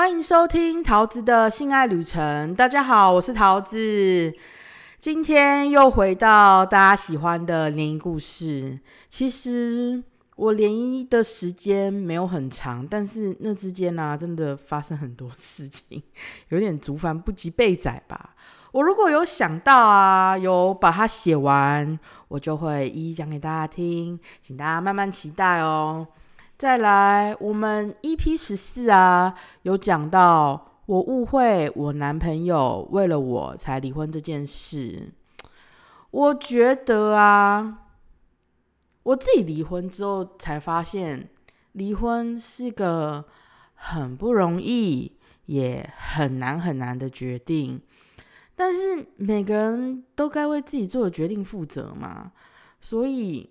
欢迎收听桃子的性爱旅程。大家好，我是桃子。今天又回到大家喜欢的联谊故事。其实我联谊的时间没有很长，但是那之间呢，真的发生很多事情，有点竹繁不及备载吧。我如果有想到啊，有把它写完，我就会一一讲给大家听，请大家慢慢期待哦。再来，我们 EP 十四啊，有讲到我误会我男朋友为了我才离婚这件事。我觉得啊，我自己离婚之后才发现，离婚是个很不容易也很难很难的决定。但是每个人都该为自己做的决定负责嘛，所以。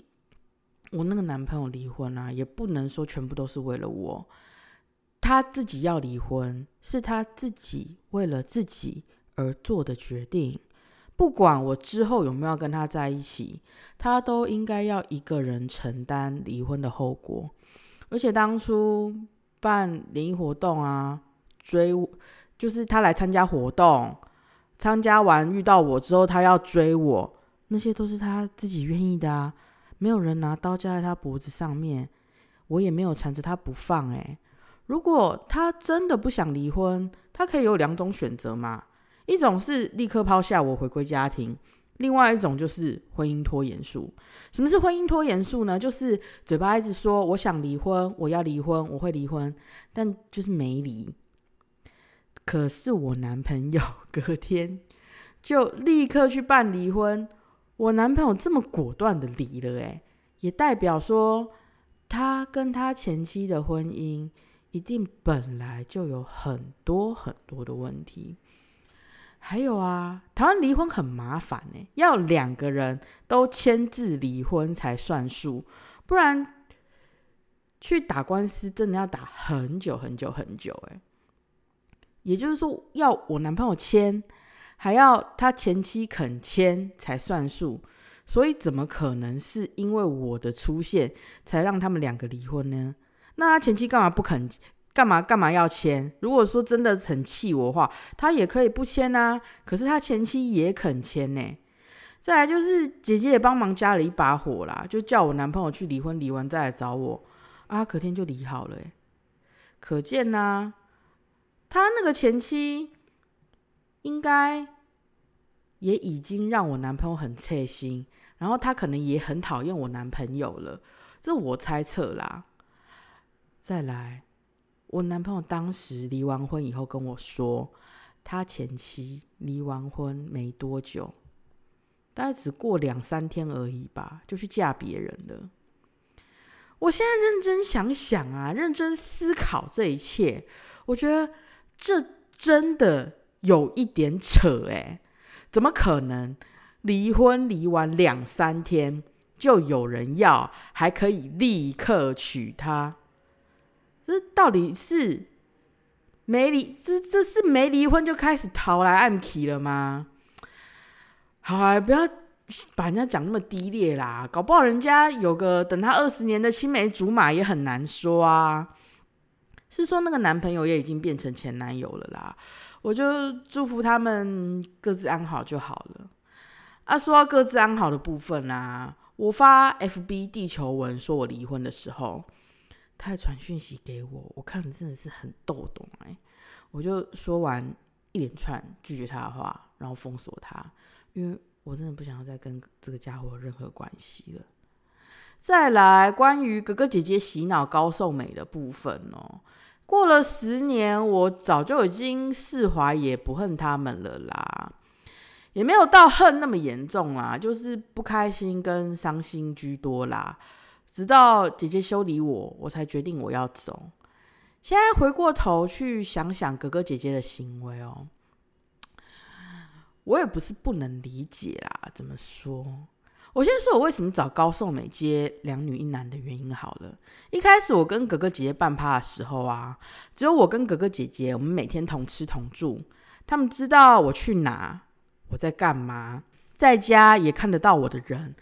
我那个男朋友离婚啊，也不能说全部都是为了我。他自己要离婚，是他自己为了自己而做的决定。不管我之后有没有跟他在一起，他都应该要一个人承担离婚的后果。而且当初办联谊活动啊，追，就是他来参加活动，参加完遇到我之后，他要追我，那些都是他自己愿意的啊。没有人拿刀架在他脖子上面，我也没有缠着他不放。诶，如果他真的不想离婚，他可以有两种选择嘛？一种是立刻抛下我回归家庭，另外一种就是婚姻拖延术。什么是婚姻拖延术呢？就是嘴巴一直说我想离婚，我要离婚，我会离婚，但就是没离。可是我男朋友 隔天就立刻去办离婚。我男朋友这么果断的离了，诶，也代表说他跟他前妻的婚姻一定本来就有很多很多的问题。还有啊，台湾离婚很麻烦呢，要两个人都签字离婚才算数，不然去打官司真的要打很久很久很久，诶，也就是说，要我男朋友签。还要他前妻肯签才算数，所以怎么可能是因为我的出现才让他们两个离婚呢？那他前妻干嘛不肯？干嘛干嘛要签？如果说真的很气我的话，他也可以不签啊。可是他前妻也肯签呢。再来就是姐姐也帮忙加了一把火啦，就叫我男朋友去离婚，离完再来找我啊。隔天就离好了，可见呐，他那个前妻。应该也已经让我男朋友很刺心，然后他可能也很讨厌我男朋友了，这我猜测啦。再来，我男朋友当时离完婚以后跟我说，他前妻离完婚没多久，大概只过两三天而已吧，就去嫁别人了。我现在认真想想啊，认真思考这一切，我觉得这真的。有一点扯哎，怎么可能离婚离完两三天就有人要，还可以立刻娶她？这到底是没离这这是没离婚就开始逃来暗起了吗？好啊，不要把人家讲那么低劣啦，搞不好人家有个等他二十年的青梅竹马也很难说啊。是说那个男朋友也已经变成前男友了啦。我就祝福他们各自安好就好了。啊，说到各自安好的部分啊，我发 FB 地球文说我离婚的时候，他还传讯息给我，我看了真的是很逗懂哎。我就说完一连串拒绝他的话，然后封锁他，因为我真的不想要再跟这个家伙有任何关系了。再来，关于哥哥姐姐洗脑高瘦美的部分哦。过了十年，我早就已经释怀，也不恨他们了啦，也没有到恨那么严重啦，就是不开心跟伤心居多啦。直到姐姐修理我，我才决定我要走。现在回过头去想想哥哥姐姐的行为哦，我也不是不能理解啦。怎么说？我先说，我为什么找高颂美接两女一男的原因好了。一开始我跟哥哥姐姐办趴的时候啊，只有我跟哥哥姐姐，我们每天同吃同住，他们知道我去哪，我在干嘛，在家也看得到我的人，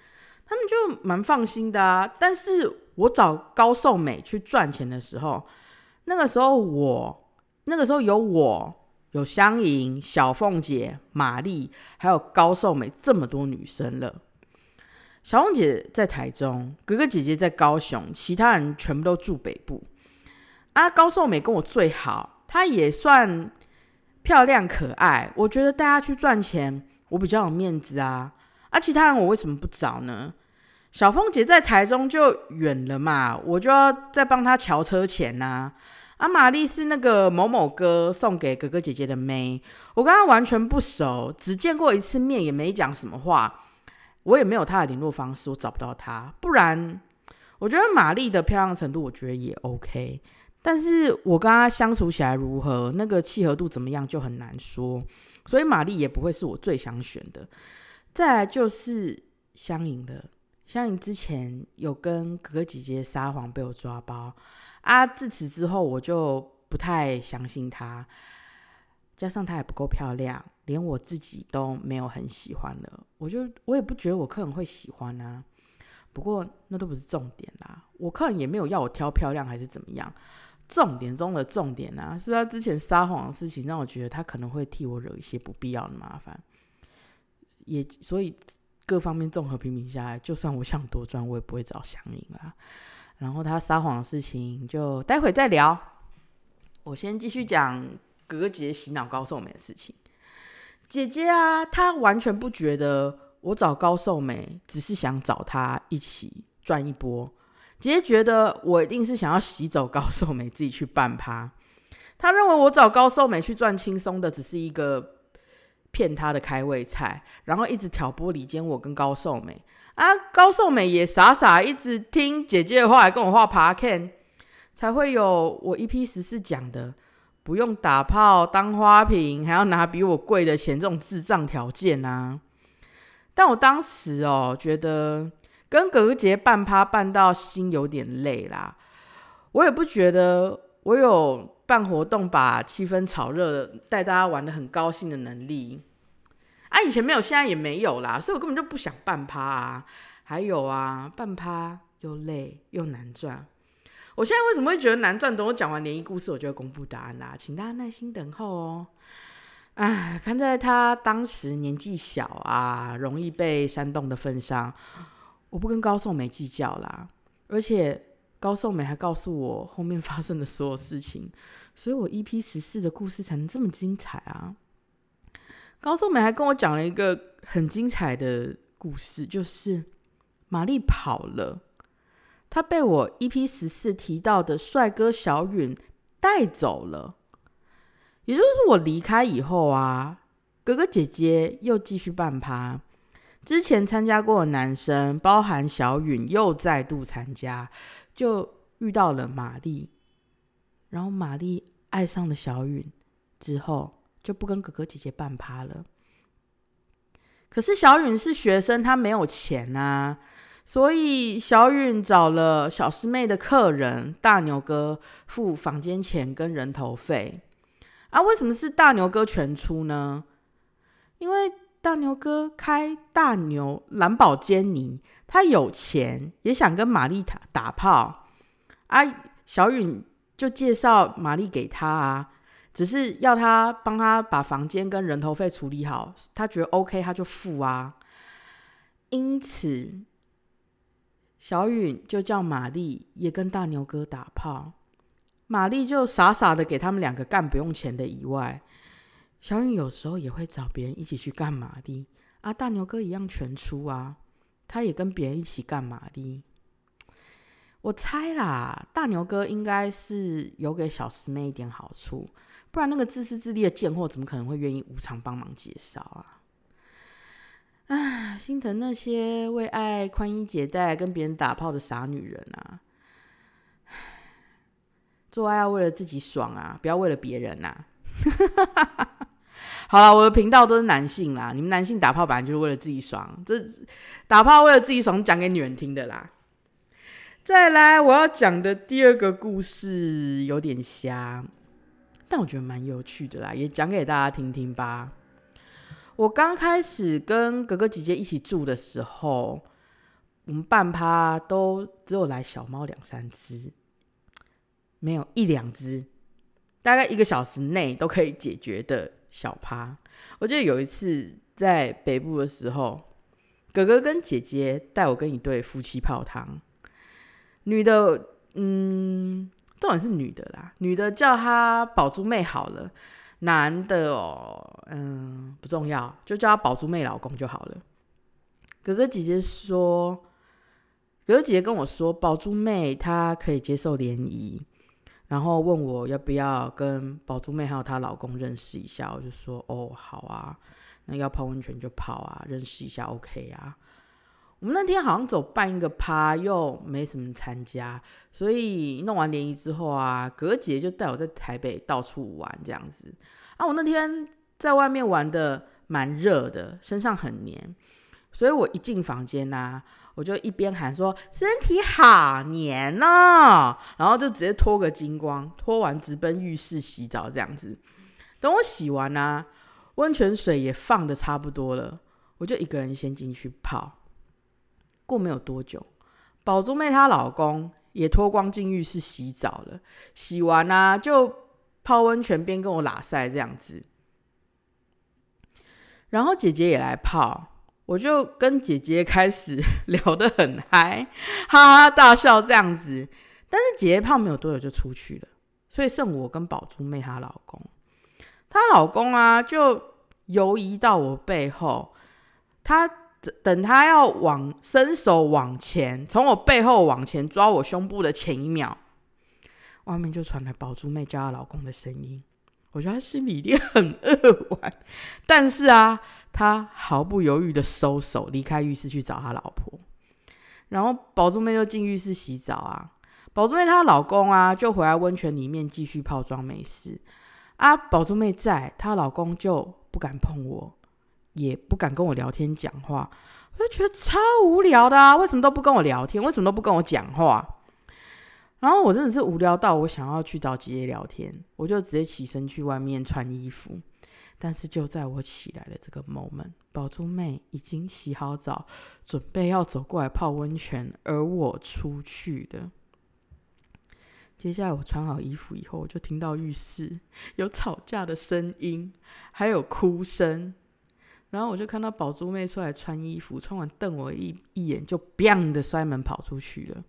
他们就蛮放心的啊。但是我找高颂美去赚钱的时候，那个时候我那个时候有我、有香莹、小凤姐、玛丽，还有高寿美这么多女生了。小凤姐在台中，哥哥姐姐在高雄，其他人全部都住北部。啊，高寿美跟我最好，她也算漂亮可爱。我觉得带她去赚钱，我比较有面子啊。啊，其他人我为什么不找呢？小凤姐在台中就远了嘛，我就要再帮她瞧车钱呐。啊，玛丽是那个某某哥送给哥哥姐姐的妹，我跟她完全不熟，只见过一次面，也没讲什么话。我也没有他的联络方式，我找不到他。不然，我觉得玛丽的漂亮程度，我觉得也 OK。但是我跟他相处起来如何，那个契合度怎么样，就很难说。所以玛丽也不会是我最想选的。再来就是香盈的，香盈之前有跟哥哥姐姐撒谎被我抓包啊，自此之后我就不太相信她。加上她也不够漂亮。连我自己都没有很喜欢了，我就我也不觉得我客人会喜欢啊。不过那都不是重点啦，我客人也没有要我挑漂亮还是怎么样。重点中的重点啊，是他之前撒谎的事情，让我觉得他可能会替我惹一些不必要的麻烦。也所以各方面综合评比下来，就算我想多赚，我也不会找祥林啦。然后他撒谎的事情，就待会再聊。我先继续讲哥哥姐姐洗脑高寿美的事情。姐姐啊，她完全不觉得我找高寿美只是想找她一起赚一波。姐姐觉得我一定是想要洗走高寿美，自己去办趴。她认为我找高寿美去赚轻松的，只是一个骗她的开胃菜，然后一直挑拨离间我跟高寿美啊。高寿美也傻傻一直听姐姐的话，来跟我画爬 can，才会有我一批十四讲的。不用打炮当花瓶，还要拿比我贵的钱，这种智障条件啊！但我当时哦，觉得跟哥哥姐办趴办到心有点累啦。我也不觉得我有办活动把气氛炒热，带大家玩的很高兴的能力啊！以前没有，现在也没有啦，所以我根本就不想办趴啊！还有啊，办趴又累又难赚。我现在为什么会觉得难赚？等我讲完联谊故事，我就会公布答案啦，请大家耐心等候哦。唉，看在他当时年纪小啊，容易被煽动的份上，我不跟高颂梅计较啦。而且高颂梅还告诉我后面发生的所有事情，所以我 EP 十四的故事才能这么精彩啊。高颂梅还跟我讲了一个很精彩的故事，就是玛丽跑了。他被我 EP 十四提到的帅哥小允带走了，也就是我离开以后啊，哥哥姐姐又继续办趴，之前参加过的男生，包含小允，又再度参加，就遇到了玛丽，然后玛丽爱上了小允之后，就不跟哥哥姐姐办趴了。可是小允是学生，他没有钱啊。所以小允找了小师妹的客人大牛哥付房间钱跟人头费啊？为什么是大牛哥全出呢？因为大牛哥开大牛蓝宝坚尼，他有钱，也想跟玛丽打打炮啊。小允就介绍玛丽给他啊，只是要他帮他把房间跟人头费处理好，他觉得 OK，他就付啊。因此。小允就叫玛丽也跟大牛哥打炮，玛丽就傻傻的给他们两个干不用钱的以外，小允有时候也会找别人一起去干玛丽啊，大牛哥一样全出啊，他也跟别人一起干玛丽。我猜啦，大牛哥应该是有给小师妹一点好处，不然那个自私自利的贱货怎么可能会愿意无偿帮忙介绍啊？唉，心疼那些为爱宽衣解带、跟别人打炮的傻女人啊！做爱要为了自己爽啊，不要为了别人呐！好了，我的频道都是男性啦，你们男性打炮本来就是为了自己爽，这打炮为了自己爽，讲给女人听的啦。再来，我要讲的第二个故事有点瞎，但我觉得蛮有趣的啦，也讲给大家听听吧。我刚开始跟哥哥姐姐一起住的时候，我们半趴都只有来小猫两三只，没有一两只。大概一个小时内都可以解决的小趴。我记得有一次在北部的时候，哥哥跟姐姐带我跟一对夫妻泡汤，女的，嗯，重点是女的啦，女的叫她宝珠妹好了，男的哦，嗯，不重要，就叫她宝珠妹老公就好了。哥哥姐姐说，哥哥姐姐跟我说，宝珠妹她可以接受联谊。然后问我要不要跟宝珠妹还有她老公认识一下，我就说哦好啊，那要泡温泉就泡啊，认识一下 OK 啊。我们那天好像走办一个趴，又没什么参加，所以弄完联谊之后啊，隔节就带我在台北到处玩这样子。啊，我那天在外面玩的蛮热的，身上很黏，所以我一进房间呐。我就一边喊说身体好黏哦，然后就直接脱个精光，脱完直奔浴室洗澡这样子。等我洗完啊，温泉水也放的差不多了，我就一个人先进去泡。过没有多久，宝珠妹她老公也脱光进浴室洗澡了，洗完啊就泡温泉边跟我拉塞这样子，然后姐姐也来泡。我就跟姐姐开始 聊得很嗨，哈哈大笑这样子。但是姐姐泡没有多久就出去了，所以剩我跟宝珠妹她老公。她老公啊，就游移到我背后，他等他要往伸手往前，从我背后往前抓我胸部的前一秒，外面就传来宝珠妹叫她老公的声音。我觉得他心里一定很扼腕，但是啊。他毫不犹豫的收手，离开浴室去找他老婆。然后宝珠妹就进浴室洗澡啊，宝珠妹她老公啊就回来温泉里面继续泡妆没事啊。宝珠妹在，她老公就不敢碰我，也不敢跟我聊天讲话，我就觉得超无聊的啊！为什么都不跟我聊天？为什么都不跟我讲话？然后我真的是无聊到我想要去找姐姐聊天，我就直接起身去外面穿衣服。但是就在我起来的这个 moment，宝珠妹已经洗好澡，准备要走过来泡温泉，而我出去的。接下来我穿好衣服以后，我就听到浴室有吵架的声音，还有哭声。然后我就看到宝珠妹出来穿衣服，穿完瞪我一一眼，就 b 样的摔门跑出去了。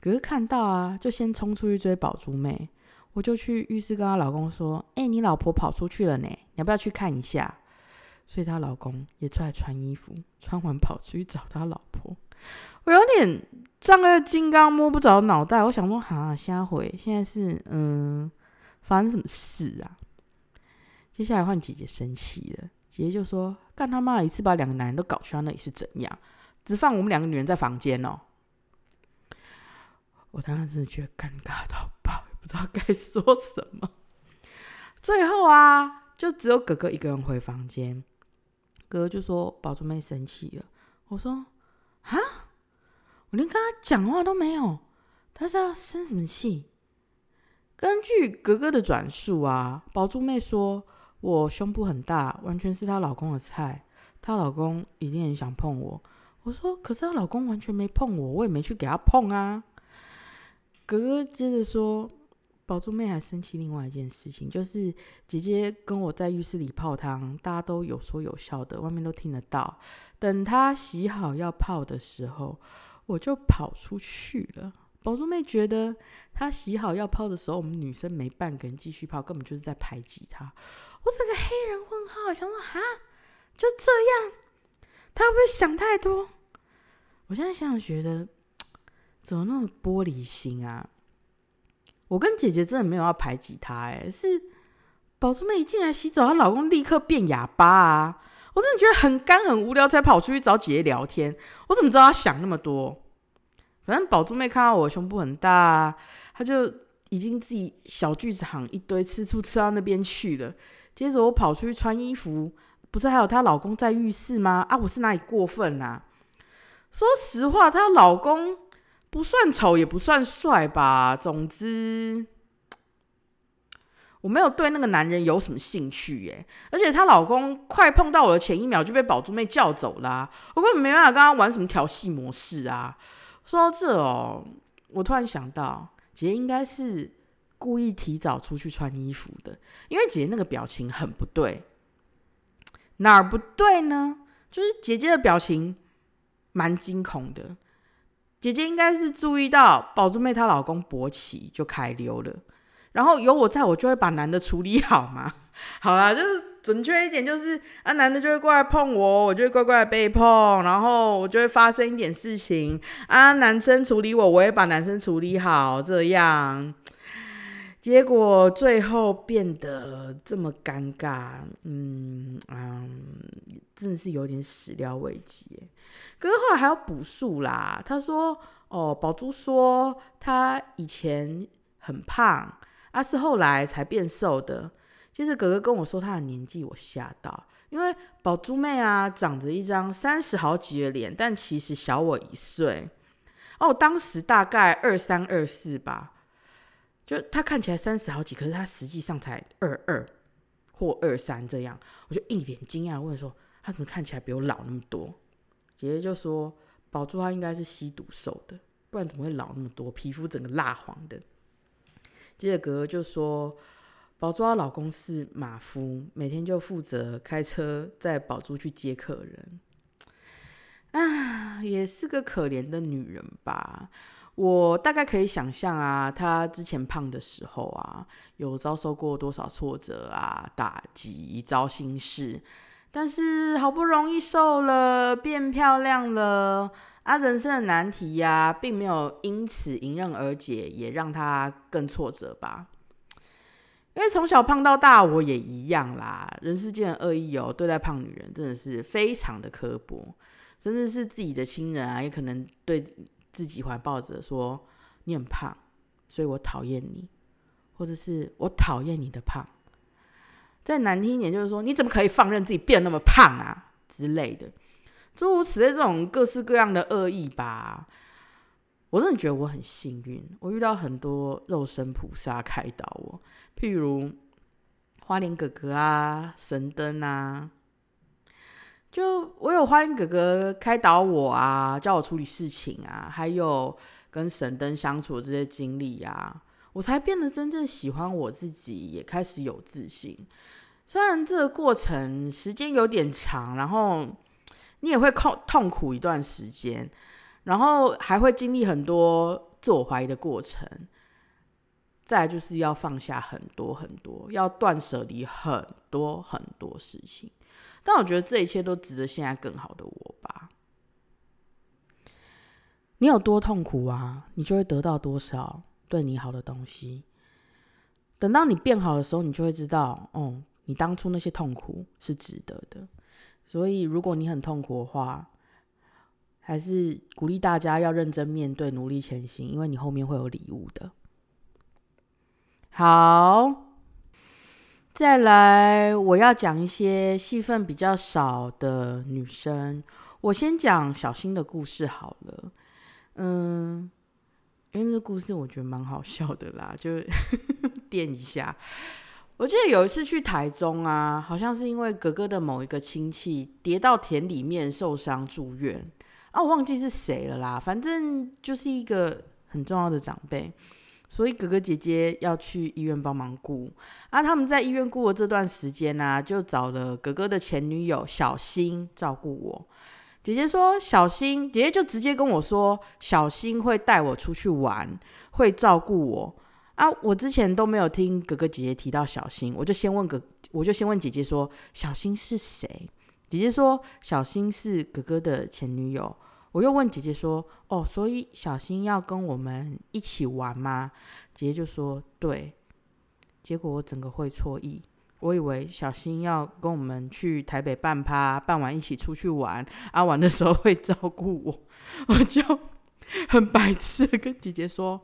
可是看到啊，就先冲出去追宝珠妹。我就去浴室跟她老公说：“哎，你老婆跑出去了呢，你要不要去看一下？”所以她老公也出来穿衣服，穿完跑出去找他老婆。我有点丈二金刚摸不着脑袋，我想说：“哈，下回现在是嗯，发生什么事啊？”接下来换姐姐生气了，姐姐就说：“干他妈一次把两个男人都搞去那里是怎样？只放我们两个女人在房间哦！”我当时真的觉得尴尬到爆。不知道该说什么，最后啊，就只有哥哥一个人回房间。哥哥就说：“宝珠妹生气了。”我说：“啊，我连跟他讲话都没有，他是要生什么气？”根据哥哥的转述啊，宝珠妹说：“我胸部很大，完全是她老公的菜，她老公一定很想碰我。”我说：“可是她老公完全没碰我，我也没去给她碰啊。”哥哥接着说。宝珠妹还生气，另外一件事情就是姐姐跟我在浴室里泡汤，大家都有说有笑的，外面都听得到。等她洗好要泡的时候，我就跑出去了。宝珠妹觉得她洗好要泡的时候，我们女生没半个人继续泡，根本就是在排挤她。我整个黑人问号，想说哈，就这样，他会不会想太多？我现在想想，觉得 怎么那么玻璃心啊？我跟姐姐真的没有要排挤她，哎，是宝珠妹一进来洗澡，她老公立刻变哑巴啊！我真的觉得很干很无聊，才跑出去找姐姐聊天。我怎么知道她想那么多？反正宝珠妹看到我胸部很大，啊她就已经自己小剧场一堆吃醋吃到那边去了。接着我跑出去穿衣服，不是还有她老公在浴室吗？啊，我是哪里过分啊？说实话，她老公。不算丑，也不算帅吧。总之，我没有对那个男人有什么兴趣耶。而且她老公快碰到我的前一秒就被宝珠妹叫走了，我根本没办法跟他玩什么调戏模式啊。说到这哦，我突然想到，姐姐应该是故意提早出去穿衣服的，因为姐姐那个表情很不对。哪儿不对呢？就是姐姐的表情蛮惊恐的。姐姐应该是注意到宝珠妹她老公勃起就开溜了，然后有我在，我就会把男的处理好嘛。好啦，就是准确一点，就是啊，男的就会过来碰我，我就会乖乖被碰，然后我就会发生一点事情啊，男生处理我，我也把男生处理好，这样。结果最后变得这么尴尬，嗯嗯，真的是有点始料未及。可是后来还要补数啦。他说：“哦，宝珠说他以前很胖，阿是后来才变瘦的。”其实哥哥跟我说他的年纪，我吓到，因为宝珠妹啊，长着一张三十好几的脸，但其实小我一岁。哦，当时大概二三二四吧。就他看起来三十好几，可是他实际上才二二或二三这样，我就一脸惊讶问说：“他怎么看起来比我老那么多？”姐姐就说：“宝珠他应该是吸毒瘦的，不然怎么会老那么多？皮肤整个蜡黄的。”接着哥哥就说：“宝珠她老公是马夫，每天就负责开车载宝珠去接客人。啊，也是个可怜的女人吧。”我大概可以想象啊，他之前胖的时候啊，有遭受过多少挫折啊、打击、糟心事。但是好不容易瘦了，变漂亮了，啊，人生的难题呀，并没有因此迎刃而解，也让他更挫折吧。因为从小胖到大，我也一样啦。人世间的恶意哦，对待胖女人真的是非常的刻薄，甚至是自己的亲人啊，也可能对。自己怀抱着说你很胖，所以我讨厌你，或者是我讨厌你的胖。再难听一点，就是说你怎么可以放任自己变那么胖啊之类的，诸如此类这种各式各样的恶意吧。我真的觉得我很幸运，我遇到很多肉身菩萨开导我，譬如花莲哥哥啊、神灯啊。就我有欢迎哥哥开导我啊，教我处理事情啊，还有跟神灯相处的这些经历呀，我才变得真正喜欢我自己，也开始有自信。虽然这个过程时间有点长，然后你也会痛痛苦一段时间，然后还会经历很多自我怀疑的过程。再来就是要放下很多很多，要断舍离很多很多事情。但我觉得这一切都值得现在更好的我吧。你有多痛苦啊，你就会得到多少对你好的东西。等到你变好的时候，你就会知道，哦，你当初那些痛苦是值得的。所以，如果你很痛苦的话，还是鼓励大家要认真面对，努力前行，因为你后面会有礼物的。好。再来，我要讲一些戏份比较少的女生。我先讲小新的故事好了。嗯，因为这故事我觉得蛮好笑的啦，就 垫一下。我记得有一次去台中啊，好像是因为哥哥的某一个亲戚跌到田里面受伤住院啊，我忘记是谁了啦，反正就是一个很重要的长辈。所以哥哥姐姐要去医院帮忙顾啊，他们在医院顾的这段时间呢，就找了哥哥的前女友小新照顾我。姐姐说小新，姐姐就直接跟我说，小新会带我出去玩，会照顾我啊。我之前都没有听哥哥姐姐提到小新，我就先问哥，我就先问姐姐说，小新是谁？姐姐说小新是哥哥的前女友。我又问姐姐说：“哦，所以小新要跟我们一起玩吗？”姐姐就说：“对。”结果我整个会错意，我以为小新要跟我们去台北办趴，办完一起出去玩，啊，玩的时候会照顾我，我就 很白痴跟姐姐说：“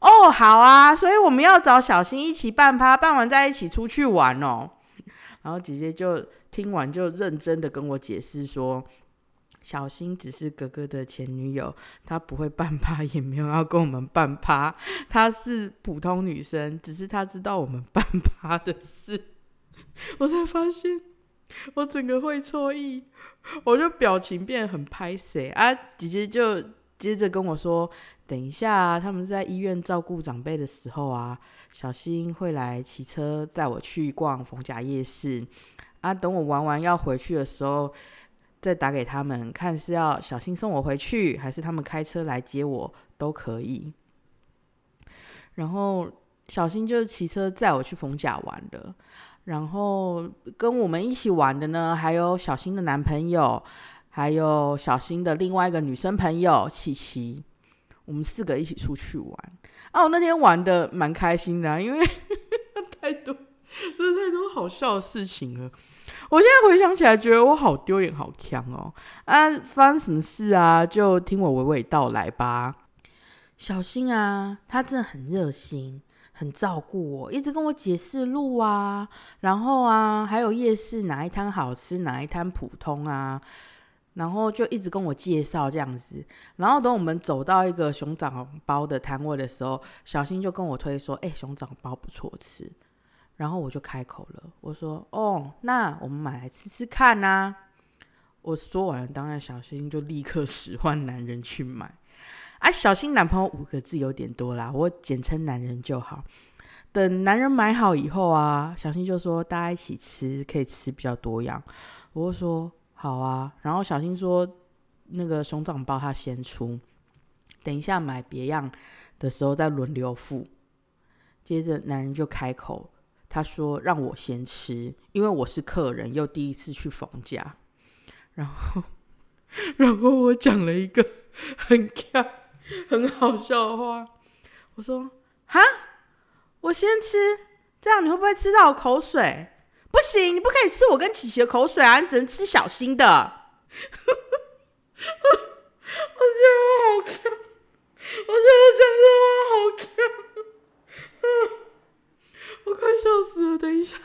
哦，好啊，所以我们要找小新一起办趴，办完再一起出去玩哦。”然后姐姐就听完就认真的跟我解释说。小新只是哥哥的前女友，她不会半趴，也没有要跟我们半趴。她是普通女生，只是她知道我们半趴的事。我才发现，我整个会错意，我就表情变得很拍谁啊！姐姐就接着跟我说：“等一下，他们在医院照顾长辈的时候啊，小新会来骑车载我去逛逢甲夜市啊。等我玩完要回去的时候，再打给他们，看是要小新送我回去，还是他们开车来接我，都可以。然后小新就是骑车载我去逢甲玩的，然后跟我们一起玩的呢，还有小新的男朋友，还有小新的另外一个女生朋友琪琪，我们四个一起出去玩。啊，我那天玩的蛮开心的，因为 太多，真的太多好笑的事情了。我现在回想起来，觉得我好丢脸，好呛哦。啊，发生什么事啊？就听我娓娓道来吧。小新啊，他真的很热心，很照顾我，一直跟我解释路啊。然后啊，还有夜市哪一摊好吃，哪一摊普通啊。然后就一直跟我介绍这样子，然后等我们走到一个熊掌包的摊位的时候，小新就跟我推说：“哎，熊掌包不错吃。”然后我就开口了，我说：“哦，那我们买来吃吃看呐。”我说完，当然小新就立刻使唤男人去买。啊，小新男朋友五个字有点多啦，我简称男人就好。等男人买好以后啊，小新就说：“大家一起吃，可以吃比较多样。”我说。好啊，然后小新说那个熊掌包他先出，等一下买别样的时候再轮流付。接着男人就开口，他说让我先吃，因为我是客人，又第一次去冯家。然后，然后我讲了一个很看很好笑的话，我说哈，我先吃，这样你会不会吃到我口水？不行，你不可以吃我跟琪琪的口水啊！你只能吃小新的。我觉得我好看，我觉得我讲的话好看，我快笑死了。等一下，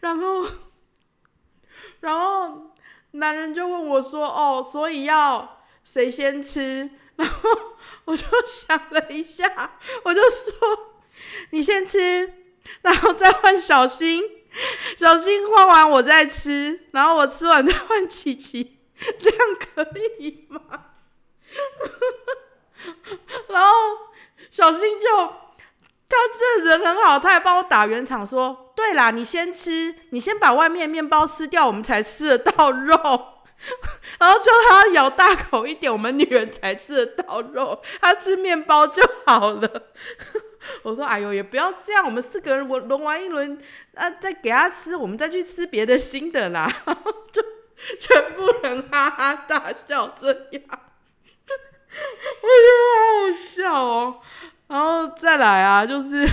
然后，然后男人就问我说：“哦，所以要谁先吃？”然后我就想了一下，我就说：“你先吃。”然后再换小新，小新换完我再吃，然后我吃完再换琪琪，这样可以吗？然后小新就他这人很好，他还帮我打圆场，说：“对啦，你先吃，你先把外面面包吃掉，我们才吃得到肉。”然后叫他咬大口一点，我们女人才吃得到肉，他吃面包就好了。我说：“哎呦，也不要这样，我们四个人我轮完一轮，啊，再给他吃，我们再去吃别的新的啦。”就全部人哈哈大笑，这样，我觉得好好笑哦。然后再来啊，就是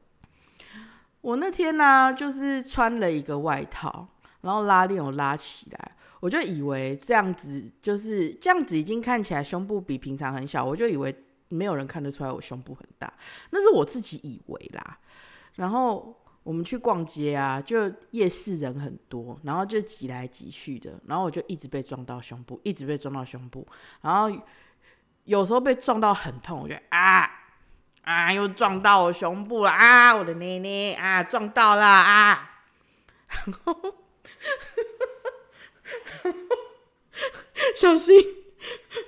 我那天呢，就是穿了一个外套，然后拉链我拉起来。我就以为这样子就是这样子，已经看起来胸部比平常很小，我就以为没有人看得出来我胸部很大，那是我自己以为啦。然后我们去逛街啊，就夜市人很多，然后就挤来挤去的，然后我就一直被撞到胸部，一直被撞到胸部，然后有时候被撞到很痛，我觉得啊啊，又撞到我胸部了啊，我的奶奶啊，撞到了啊，然后。小心，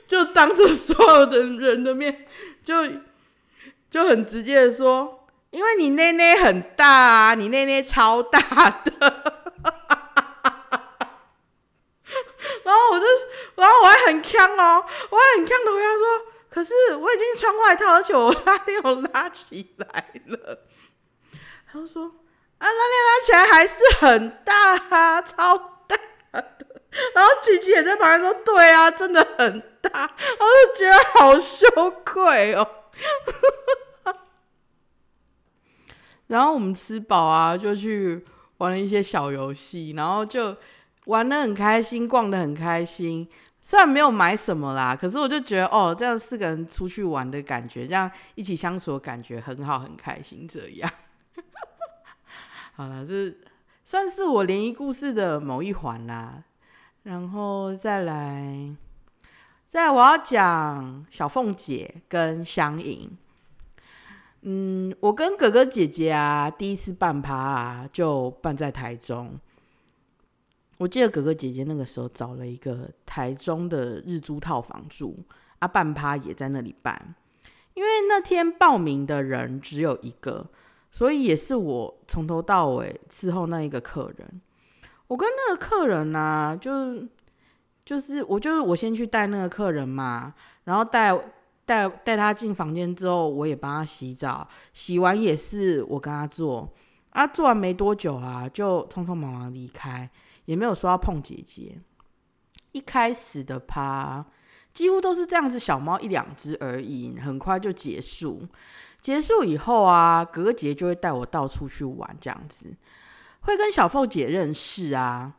就当着所有的人的面，就就很直接的说，因为你内内很大啊，你内内超大的。然后我就，然后我还很呛哦，我还很呛的回答说，可是我已经穿外套，而且我拉链我拉起来了。他说，啊，拉链拉起来还是很大啊，超大的。然后琪琪也在旁边说：“对啊，真的很大。”我就觉得好羞愧哦。然后我们吃饱啊，就去玩了一些小游戏，然后就玩的很开心，逛的很开心。虽然没有买什么啦，可是我就觉得哦，这样四个人出去玩的感觉，这样一起相处的感觉很好，很开心。这样，好了，这算是我联谊故事的某一环啦。然后再来，再我要讲小凤姐跟香盈。嗯，我跟哥哥姐姐啊，第一次办趴啊，就办在台中。我记得哥哥姐姐那个时候找了一个台中的日租套房住，啊，办趴也在那里办。因为那天报名的人只有一个，所以也是我从头到尾伺候那一个客人。我跟那个客人呢，就就是我就是我先去带那个客人嘛，然后带带带他进房间之后，我也帮他洗澡，洗完也是我跟他做。啊，做完没多久啊，就匆匆忙忙离开，也没有说要碰姐姐。一开始的趴几乎都是这样子，小猫一两只而已，很快就结束。结束以后啊，哥哥姐姐就会带我到处去玩，这样子会跟小凤姐认识啊。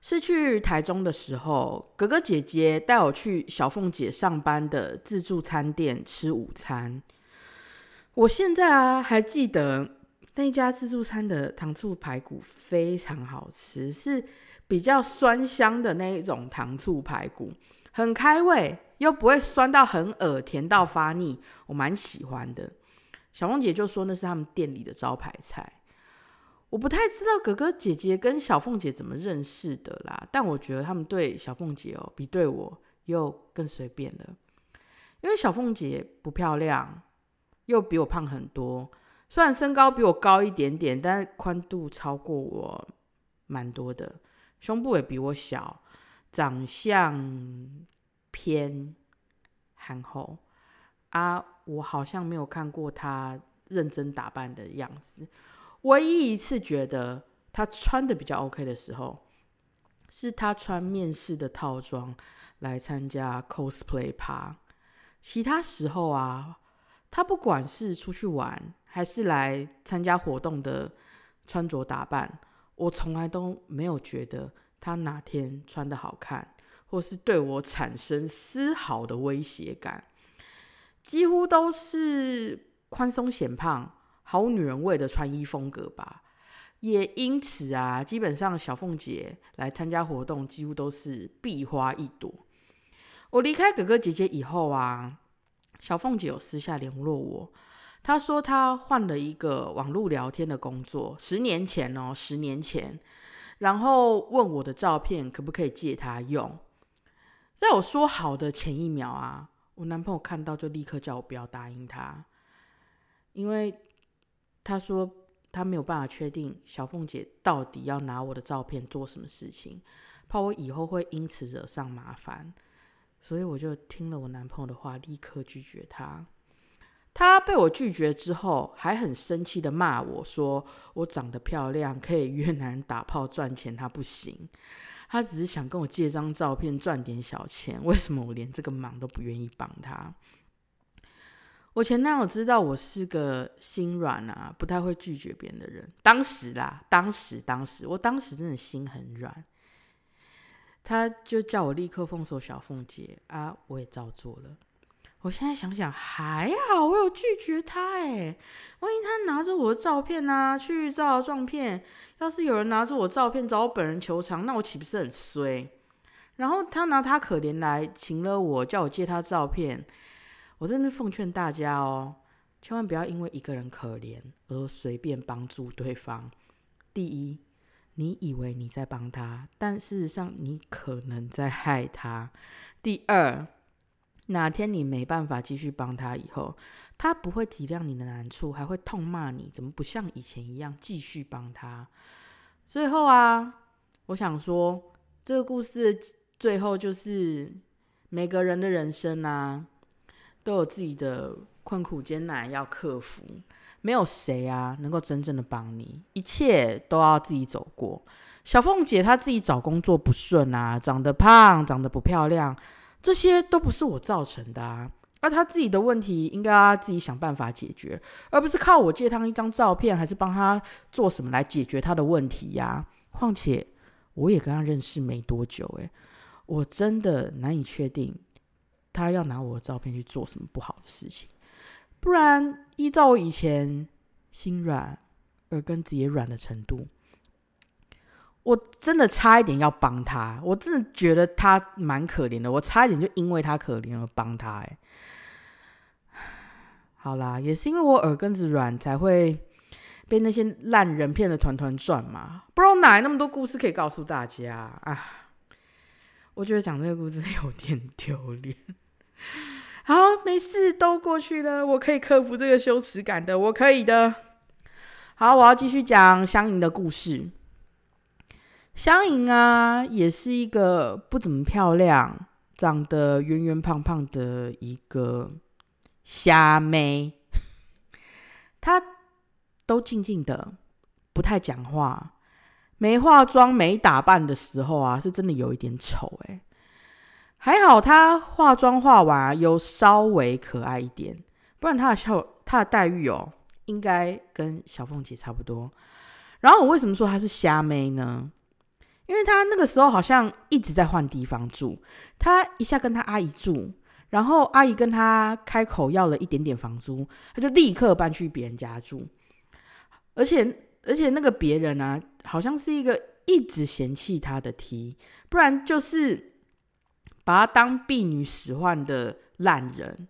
是去台中的时候，哥哥姐姐带我去小凤姐上班的自助餐店吃午餐。我现在啊还记得。那家自助餐的糖醋排骨非常好吃，是比较酸香的那一种糖醋排骨，很开胃，又不会酸到很恶甜到发腻，我蛮喜欢的。小凤姐就说那是他们店里的招牌菜。我不太知道哥哥姐姐跟小凤姐怎么认识的啦，但我觉得他们对小凤姐哦，比对我又更随便了，因为小凤姐不漂亮，又比我胖很多。虽然身高比我高一点点，但是宽度超过我蛮多的，胸部也比我小，长相偏憨厚啊。我好像没有看过她认真打扮的样子。唯一一次觉得他穿的比较 OK 的时候，是他穿面试的套装来参加 cosplay 趴。其他时候啊，他不管是出去玩。还是来参加活动的穿着打扮，我从来都没有觉得他哪天穿的好看，或是对我产生丝毫的威胁感，几乎都是宽松显胖、好女人味的穿衣风格吧。也因此啊，基本上小凤姐来参加活动，几乎都是必花一朵。我离开哥哥姐姐以后啊，小凤姐有私下联络我。她说她换了一个网络聊天的工作，十年前哦，十年前，然后问我的照片可不可以借她用。在我说好的前一秒啊，我男朋友看到就立刻叫我不要答应他，因为他说他没有办法确定小凤姐到底要拿我的照片做什么事情，怕我以后会因此惹上麻烦，所以我就听了我男朋友的话，立刻拒绝他。他被我拒绝之后，还很生气的骂我说：“我长得漂亮，可以约男人打炮赚钱，他不行。他只是想跟我借张照片赚点小钱，为什么我连这个忙都不愿意帮他？”我前男友知道我是个心软啊，不太会拒绝别人的人。当时啦，当时，当时，我当时真的心很软，他就叫我立刻封锁小凤姐啊，我也照做了。我现在想想还好，我有拒绝他哎。万一他拿着我的照片啊去照照片，要是有人拿着我照片找我本人求偿，那我岂不是很衰？然后他拿他可怜来请了我，叫我借他照片。我真的奉劝大家哦，千万不要因为一个人可怜而随便帮助对方。第一，你以为你在帮他，但事实上你可能在害他。第二。哪天你没办法继续帮他以后，他不会体谅你的难处，还会痛骂你怎么不像以前一样继续帮他。最后啊，我想说，这个故事最后就是每个人的人生啊，都有自己的困苦艰难要克服，没有谁啊能够真正的帮你，一切都要自己走过。小凤姐她自己找工作不顺啊，长得胖，长得不漂亮。这些都不是我造成的啊，而她自己的问题应该要自己想办法解决，而不是靠我借她一张照片，还是帮她做什么来解决她的问题呀？况且我也跟她认识没多久，诶，我真的难以确定他要拿我的照片去做什么不好的事情。不然，依照我以前心软、耳根子也软的程度。我真的差一点要帮他，我真的觉得他蛮可怜的。我差一点就因为他可怜而帮他，哎，好啦，也是因为我耳根子软，才会被那些烂人骗得团团转嘛。不知道哪来那么多故事可以告诉大家啊！我觉得讲这个故事有点丢脸。好，没事，都过去了，我可以克服这个羞耻感的，我可以的。好，我要继续讲香盈的故事。香盈啊，也是一个不怎么漂亮、长得圆圆胖胖的一个虾妹。她都静静的，不太讲话，没化妆、没打扮的时候啊，是真的有一点丑哎。还好她化妆化完，有稍微可爱一点，不然她的笑她的待遇哦，应该跟小凤姐差不多。然后我为什么说她是虾妹呢？因为她那个时候好像一直在换地方住，她一下跟她阿姨住，然后阿姨跟她开口要了一点点房租，她就立刻搬去别人家住，而且而且那个别人啊，好像是一个一直嫌弃她的 T，不然就是。把她当婢女使唤的烂人，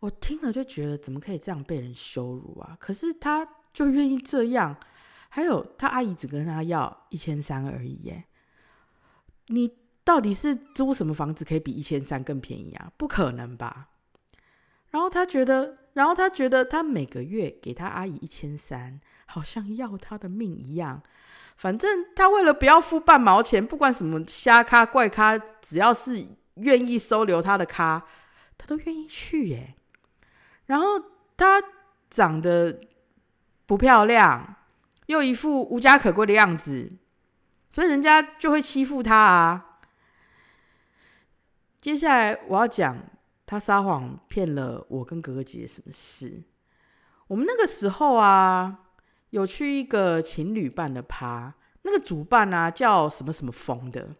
我听了就觉得怎么可以这样被人羞辱啊？可是她就愿意这样。还有她阿姨只跟她要一千三而已，耶，你到底是租什么房子可以比一千三更便宜啊？不可能吧？然后她觉得，然后他觉得他每个月给他阿姨一千三，好像要他的命一样。反正他为了不要付半毛钱，不管什么瞎咖怪咖，只要是愿意收留他的咖，他都愿意去耶。然后他长得不漂亮，又一副无家可归的样子，所以人家就会欺负他啊。接下来我要讲他撒谎骗了我跟哥哥姐姐什么事。我们那个时候啊。有去一个情侣办的趴，那个主办啊叫什么什么风的，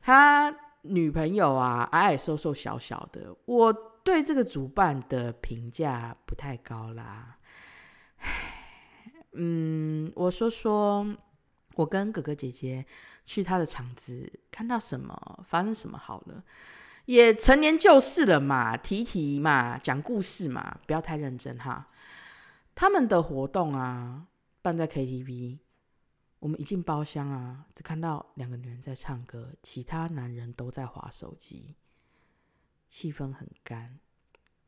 他女朋友啊矮矮瘦瘦小小的，我对这个主办的评价不太高啦。嗯，我说说我跟哥哥姐姐去他的场子，看到什么，发生什么好了，也成年旧事了嘛，提提嘛，讲故事嘛，不要太认真哈。他们的活动啊，办在 KTV。我们一进包厢啊，只看到两个女人在唱歌，其他男人都在划手机，气氛很干。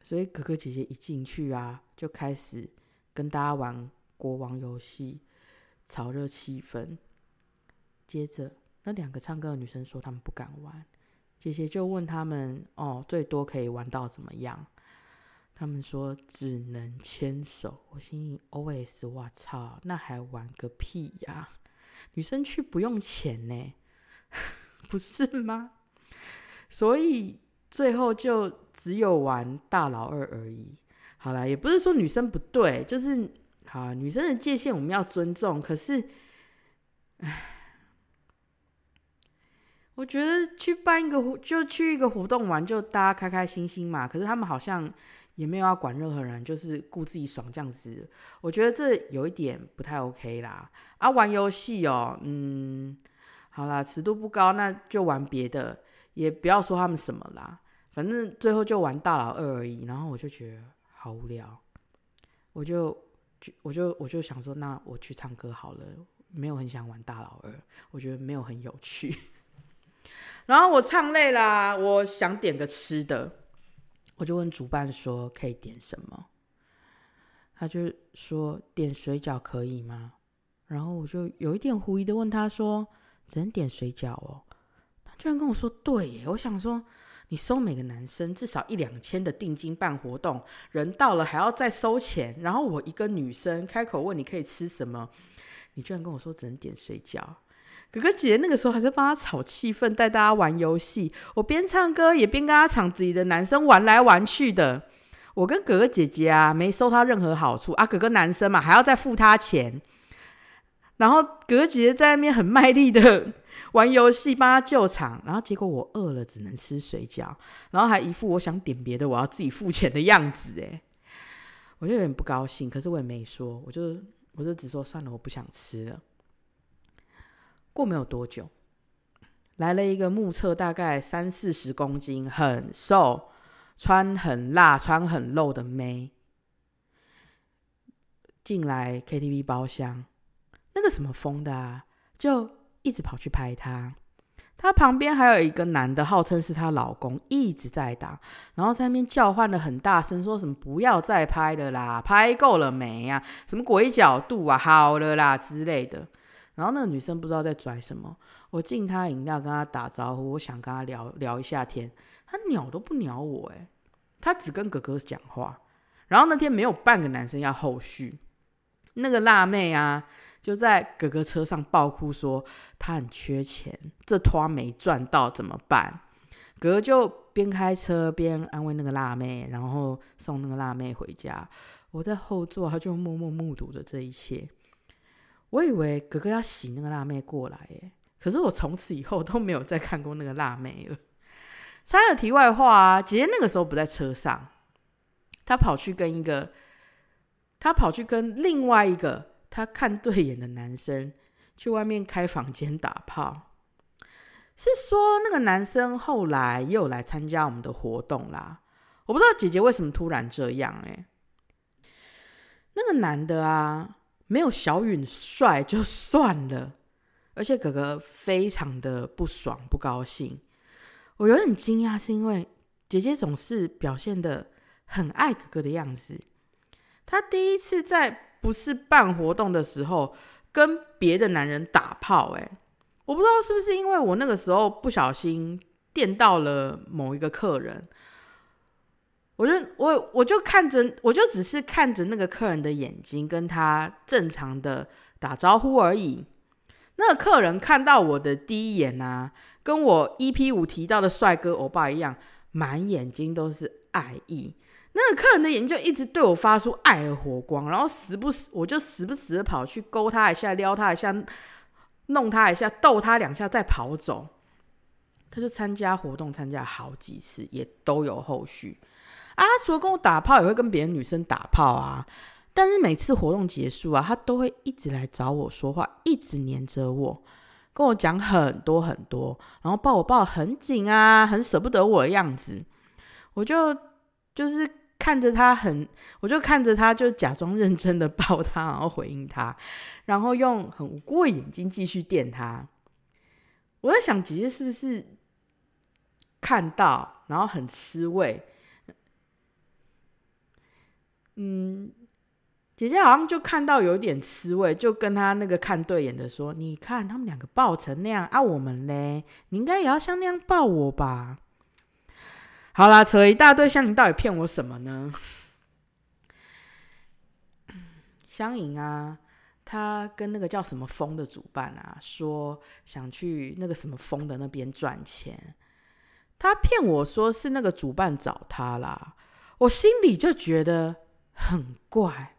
所以哥哥姐姐一进去啊，就开始跟大家玩国王游戏，炒热气氛。接着，那两个唱歌的女生说他们不敢玩，姐姐就问他们：“哦，最多可以玩到怎么样？”他们说只能牵手，我心里 OS：我操，那还玩个屁呀！女生去不用钱呢，不是吗？所以最后就只有玩大老二而已。好了，也不是说女生不对，就是好女生的界限我们要尊重。可是，唉，我觉得去办一个活，就去一个活动玩，就大家开开心心嘛。可是他们好像。也没有要管任何人，就是顾自己爽这样子。我觉得这有一点不太 OK 啦。啊，玩游戏哦，嗯，好啦，尺度不高，那就玩别的，也不要说他们什么啦。反正最后就玩大佬二而已。然后我就觉得好无聊，我就就我就我就想说，那我去唱歌好了。没有很想玩大佬二，我觉得没有很有趣。然后我唱累啦，我想点个吃的。我就问主办说可以点什么，他就说点水饺可以吗？然后我就有一点狐疑的问他说只能点水饺哦？他居然跟我说对耶！我想说你收每个男生至少一两千的定金办活动，人到了还要再收钱，然后我一个女生开口问你可以吃什么，你居然跟我说只能点水饺。哥哥姐姐那个时候还在帮他炒气氛，带大家玩游戏。我边唱歌也边跟他场子里的男生玩来玩去的。我跟哥哥姐姐啊，没收他任何好处啊。哥哥男生嘛，还要再付他钱。然后哥哥姐姐在那边很卖力的玩游戏，帮他救场。然后结果我饿了，只能吃水饺，然后还一副我想点别的，我要自己付钱的样子。诶，我就有点不高兴，可是我也没说，我就我就只说算了，我不想吃了。过没有多久，来了一个目测大概三四十公斤、很瘦、穿很辣、穿很露的妹，进来 KTV 包厢。那个什么风的啊，就一直跑去拍他。她旁边还有一个男的，号称是她老公，一直在打，然后在那边叫唤的很大声，说什么不要再拍了啦，拍够了没啊？什么鬼角度啊？好了啦之类的。然后那个女生不知道在拽什么，我敬她饮料，跟她打招呼，我想跟她聊聊一下天，她鸟都不鸟我，诶，她只跟哥哥讲话。然后那天没有半个男生要后续，那个辣妹啊。就在哥哥车上爆哭说他很缺钱，这拖没赚到怎么办？哥哥就边开车边安慰那个辣妹，然后送那个辣妹回家。我在后座，他就默默目睹着这一切。我以为哥哥要洗那个辣妹过来，耶，可是我从此以后都没有再看过那个辣妹了。插个题外话啊，姐姐那个时候不在车上，她跑去跟一个，她跑去跟另外一个。她看对眼的男生去外面开房间打炮，是说那个男生后来又来参加我们的活动啦。我不知道姐姐为什么突然这样哎。那个男的啊，没有小允帅 就算了，而且哥哥非常的不爽不高兴。我有点惊讶，是因为姐姐总是表现的很爱哥哥的样子。她第一次在。不是办活动的时候跟别的男人打炮，哎，我不知道是不是因为我那个时候不小心电到了某一个客人，我就我我就看着，我就只是看着那个客人的眼睛，跟他正常的打招呼而已。那个客人看到我的第一眼啊，跟我 EP 五提到的帅哥欧巴一样，满眼睛都是爱意。那个客人的眼睛就一直对我发出爱的火光，然后时不时我就时不时的跑去勾他一下、撩他一下、弄他一下、逗他两下，再跑走。他就参加活动，参加好几次，也都有后续啊。除了跟我打炮，也会跟别的女生打炮啊。但是每次活动结束啊，他都会一直来找我说话，一直黏着我，跟我讲很多很多，然后抱我抱很紧啊，很舍不得我的样子。我就就是。看着他很，我就看着他，就假装认真的抱他，然后回应他，然后用很无辜的眼睛继续电他。我在想，姐姐是不是看到，然后很吃味？嗯，姐姐好像就看到有点吃味，就跟他那个看对眼的说：“你看他们两个抱成那样啊，我们嘞，你应该也要像那样抱我吧。”好啦，扯了一大堆，香盈到底骗我什么呢？香盈啊，他跟那个叫什么风的主办啊，说想去那个什么风的那边赚钱。他骗我说是那个主办找他啦，我心里就觉得很怪，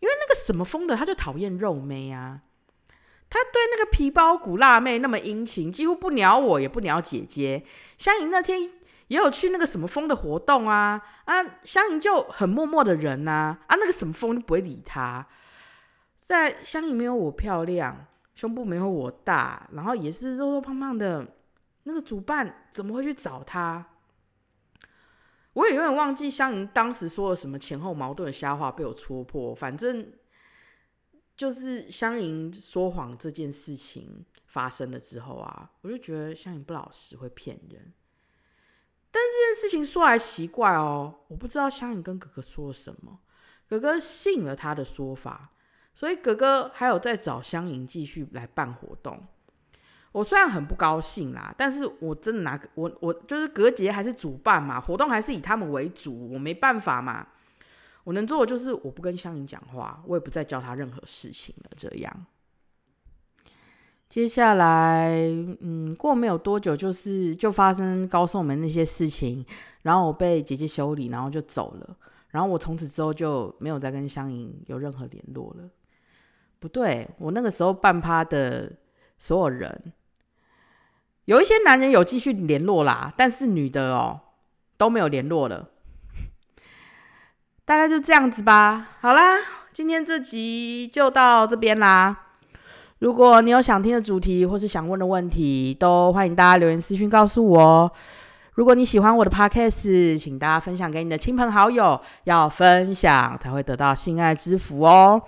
因为那个什么风的他就讨厌肉妹啊，他对那个皮包骨辣妹那么殷勤，几乎不鸟我，也不鸟姐姐。香盈那天。也有去那个什么风的活动啊啊，香盈就很默默的人呐啊，那个什么风就不会理他。在香盈没有我漂亮，胸部没有我大，然后也是肉肉胖胖的，那个主办怎么会去找他？我也有点忘记香盈当时说了什么前后矛盾的瞎话被我戳破。反正就是香盈说谎这件事情发生了之后啊，我就觉得香盈不老实，会骗人。但这件事情说来奇怪哦，我不知道香颖跟哥哥说了什么，哥哥信了他的说法，所以哥哥还有在找香颖继续来办活动。我虽然很不高兴啦，但是我真的拿我我就是隔节还是主办嘛，活动还是以他们为主，我没办法嘛。我能做的就是我不跟香颖讲话，我也不再教他任何事情了，这样。接下来，嗯，过没有多久，就是就发生高送门那些事情，然后我被姐姐修理，然后就走了。然后我从此之后就没有再跟香盈有任何联络了。不对，我那个时候办趴的所有人，有一些男人有继续联络啦，但是女的哦都没有联络了。大概就这样子吧。好啦，今天这集就到这边啦。如果你有想听的主题或是想问的问题，都欢迎大家留言私讯告诉我。如果你喜欢我的 podcast，请大家分享给你的亲朋好友，要分享才会得到性爱之福哦。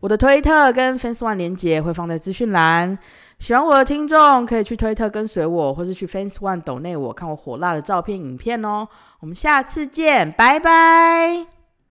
我的推特跟 Fans One 连接会放在资讯栏，喜欢我的听众可以去推特跟随我，或是去 Fans One 抖内我看我火辣的照片影片哦。我们下次见，拜拜。